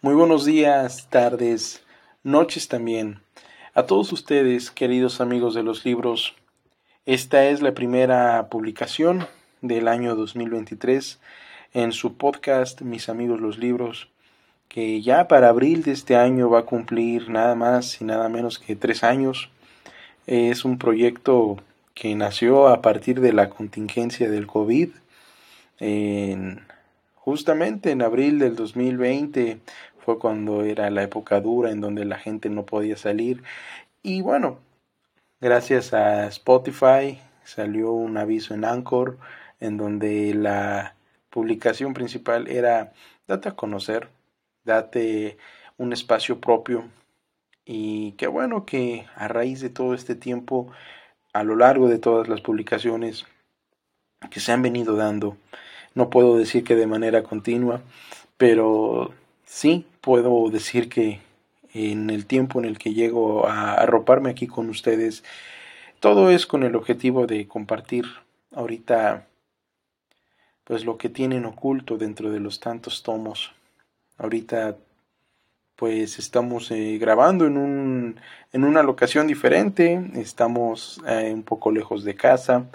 Muy buenos días, tardes, noches también. A todos ustedes, queridos amigos de los libros, esta es la primera publicación del año 2023 en su podcast Mis amigos los libros, que ya para abril de este año va a cumplir nada más y nada menos que tres años. Es un proyecto que nació a partir de la contingencia del COVID. En, justamente en abril del 2020 fue cuando era la época dura en donde la gente no podía salir. Y bueno, gracias a Spotify salió un aviso en Anchor en donde la publicación principal era date a conocer, date un espacio propio. Y qué bueno que a raíz de todo este tiempo a lo largo de todas las publicaciones que se han venido dando. No puedo decir que de manera continua, pero sí puedo decir que en el tiempo en el que llego a arroparme aquí con ustedes, todo es con el objetivo de compartir ahorita pues lo que tienen oculto dentro de los tantos tomos. Ahorita pues estamos eh, grabando en, un, en una locación diferente, estamos eh, un poco lejos de casa,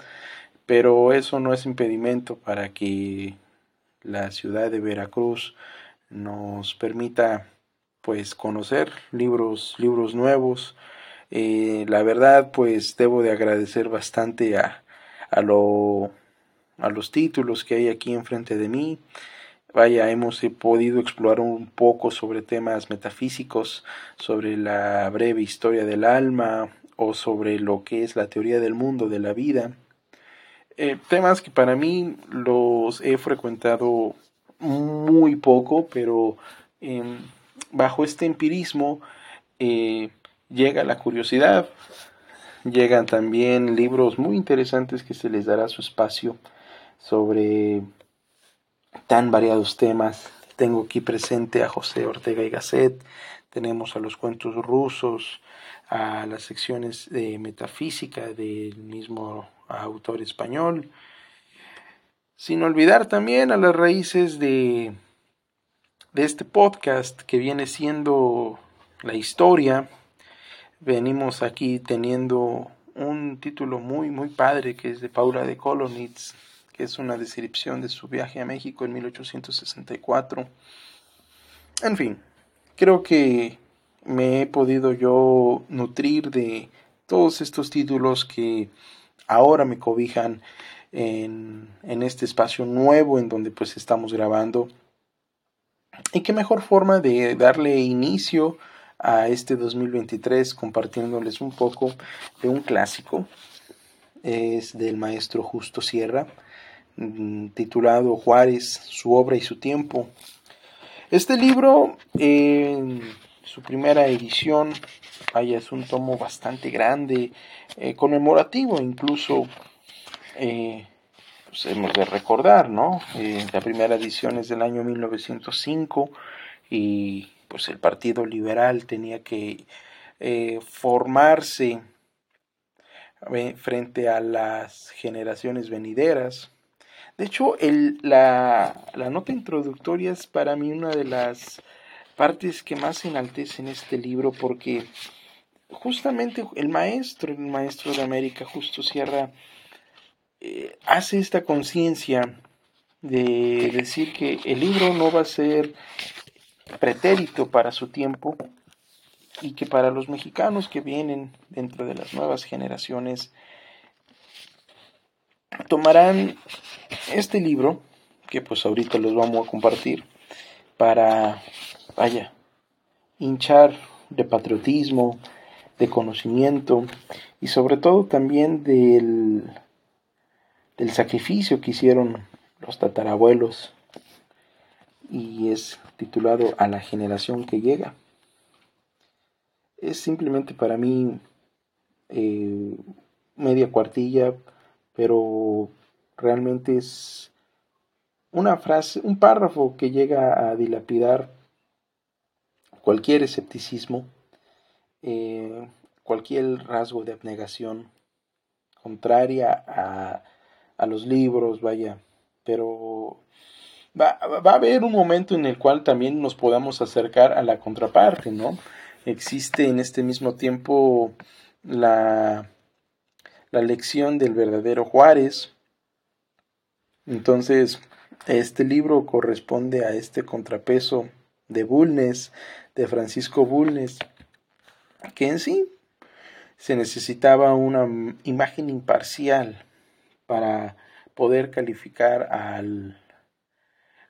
pero eso no es impedimento para que la ciudad de Veracruz nos permita pues conocer libros libros nuevos eh, la verdad pues debo de agradecer bastante a, a lo a los títulos que hay aquí enfrente de mí vaya, hemos podido explorar un poco sobre temas metafísicos, sobre la breve historia del alma o sobre lo que es la teoría del mundo, de la vida. Eh, temas que para mí los he frecuentado muy poco, pero em, bajo este empirismo eh, llega la curiosidad, llegan también libros muy interesantes que se les dará su espacio sobre tan variados temas. Tengo aquí presente a José Ortega y Gasset, tenemos a los cuentos rusos, a las secciones de metafísica del mismo autor español, sin olvidar también a las raíces de, de este podcast que viene siendo la historia. Venimos aquí teniendo un título muy, muy padre que es de Paula de Kolonitz, que es una descripción de su viaje a México en 1864. En fin, creo que me he podido yo nutrir de todos estos títulos que ahora me cobijan en, este espacio nuevo en donde pues estamos grabando. Y qué mejor forma de darle inicio a este 2023 compartiéndoles un poco de un clásico. Es del maestro Justo Sierra Mm, titulado Juárez, su obra y su tiempo. Este libro, en su primera edición, vaya, es un tomo bastante grande, eh, conmemorativo incluso, eh, pues hemos de recordar, ¿no? Eh, la primera edición es del año 1905 y pues el Partido Liberal tenía que formarse frente a las generaciones venideras de hecho, el, la, la, nota introductoria es para mí una de las partes que más enaltecen este libro porque justamente el maestro, el maestro de América, Justo Sierra, eh, hace esta conciencia de decir que el libro no va a ser pretérito para su tiempo y que para los mexicanos que vienen dentro de las nuevas generaciones tomarán este libro, que pues ahorita los vamos a compartir, para, vaya, hinchar de patriotismo, de conocimiento y sobre todo también del, del sacrificio que hicieron los tatarabuelos y es titulado A la generación que llega. Es simplemente para mí eh, media cuartilla pero realmente es una frase, un párrafo que llega a dilapidar cualquier escepticismo, eh, cualquier rasgo de abnegación contraria a, a los libros, vaya, pero va, va, a haber un momento en el cual también nos podamos acercar a la contraparte, ¿no? Existe en este mismo tiempo la, la lección del verdadero Juárez. Entonces, este libro corresponde a este contrapeso de Bulnes, de Francisco Bulnes, que en sí se necesitaba una imagen imparcial para poder calificar al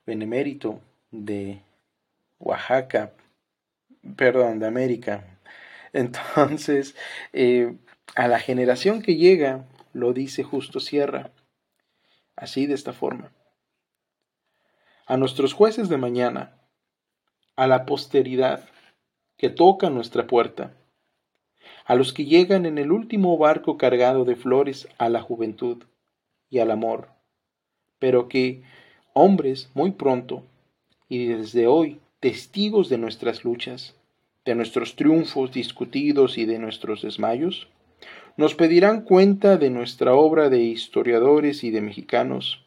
benemérito de Oaxaca, perdón, de América. Entonces, eh, a la generación que llega, lo dice Justo Sierra, así de esta forma. A nuestros jueces de mañana, a la posteridad que toca nuestra puerta, a los que llegan en el último barco cargado de flores a la juventud y al amor, pero que, hombres muy pronto, y desde hoy, testigos de nuestras luchas, de nuestros triunfos discutidos y de nuestros desmayos, nos pedirán cuenta de nuestra obra de historiadores y de mexicanos.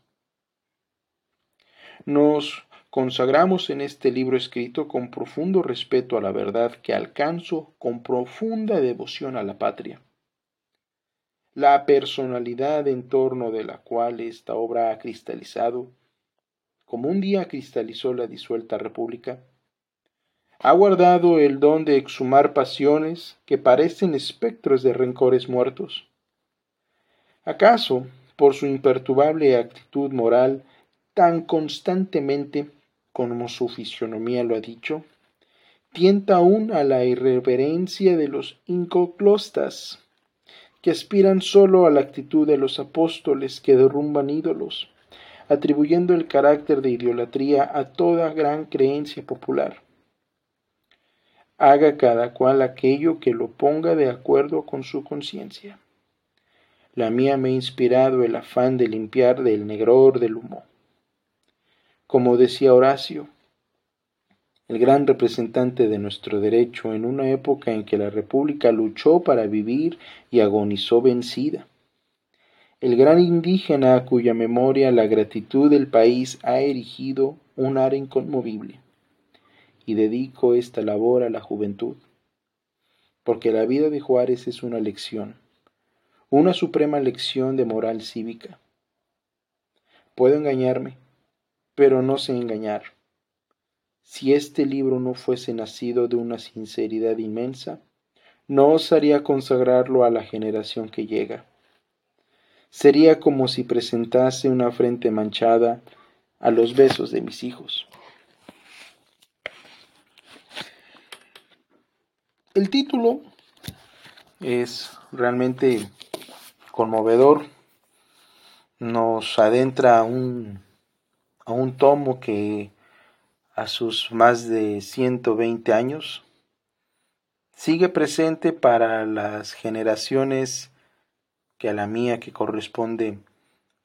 Nos consagramos en este libro escrito con profundo respeto a la verdad que alcanzo con profunda devoción a la patria. La personalidad en torno de la cual esta obra ha cristalizado, como un día cristalizó la disuelta república, ha guardado el don de exhumar pasiones que parecen espectros de rencores muertos. ¿Acaso, por su imperturbable actitud moral, tan constantemente como su fisionomía lo ha dicho, tienta aún a la irreverencia de los incoclostas, que aspiran sólo a la actitud de los apóstoles que derrumban ídolos, atribuyendo el carácter de idolatría a toda gran creencia popular. Haga cada cual aquello que lo ponga de acuerdo con su conciencia. La mía me ha inspirado el afán de limpiar del negror del humo. Como decía Horacio, el gran representante de nuestro derecho en una época en que la República luchó para vivir y agonizó vencida. El gran indígena a cuya memoria la gratitud del país ha erigido un ara inconmovible. Y dedico esta labor a la juventud, porque la vida de Juárez es una lección, una suprema lección de moral cívica. Puedo engañarme, pero no sé engañar. Si este libro no fuese nacido de una sinceridad inmensa, no osaría consagrarlo a la generación que llega. Sería como si presentase una frente manchada a los besos de mis hijos. El título es realmente conmovedor, nos adentra a un a un tomo que a sus más de 120 años sigue presente para las generaciones que a la mía que corresponde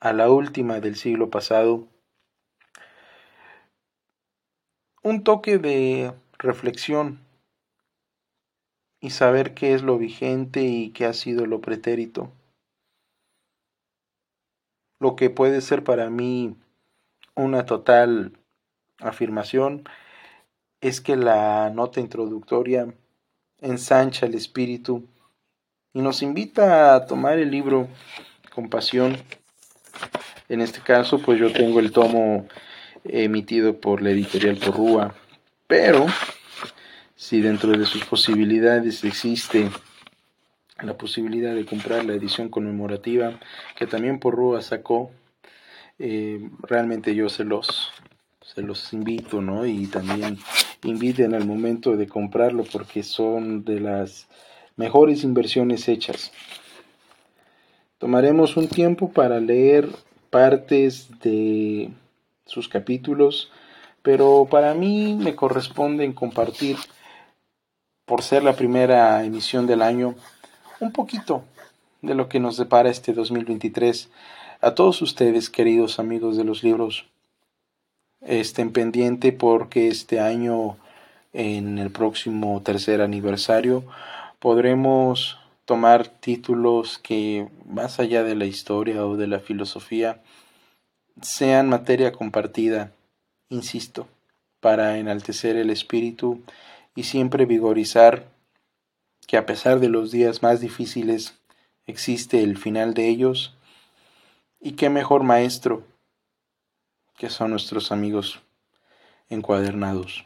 a la última del siglo pasado. Un toque de reflexión y saber qué es lo vigente y qué ha sido lo pretérito. Lo que puede ser para mí una total afirmación es que la nota introductoria ensancha el espíritu y nos invita a tomar el libro con pasión. En este caso, pues yo tengo el tomo emitido por la editorial Porrúa, pero si dentro de sus posibilidades existe la posibilidad de comprar la edición conmemorativa que también Porrúa sacó eh, realmente yo se los, se los invito, ¿no? Y también inviten al momento de comprarlo porque son de las mejores inversiones hechas. Tomaremos un tiempo para leer partes de sus capítulos, pero para mí me corresponde compartir, por ser la primera emisión del año, un poquito de lo que nos depara este 2023 a todos ustedes, queridos amigos de los libros, estén pendiente porque este año, en el próximo tercer aniversario, podremos tomar títulos que, más allá de la historia o de la filosofía, sean materia compartida insisto, para enaltecer el espíritu y siempre vigorizar que a pesar de los días más difíciles existe el final de ellos y qué mejor maestro que son nuestros amigos encuadernados.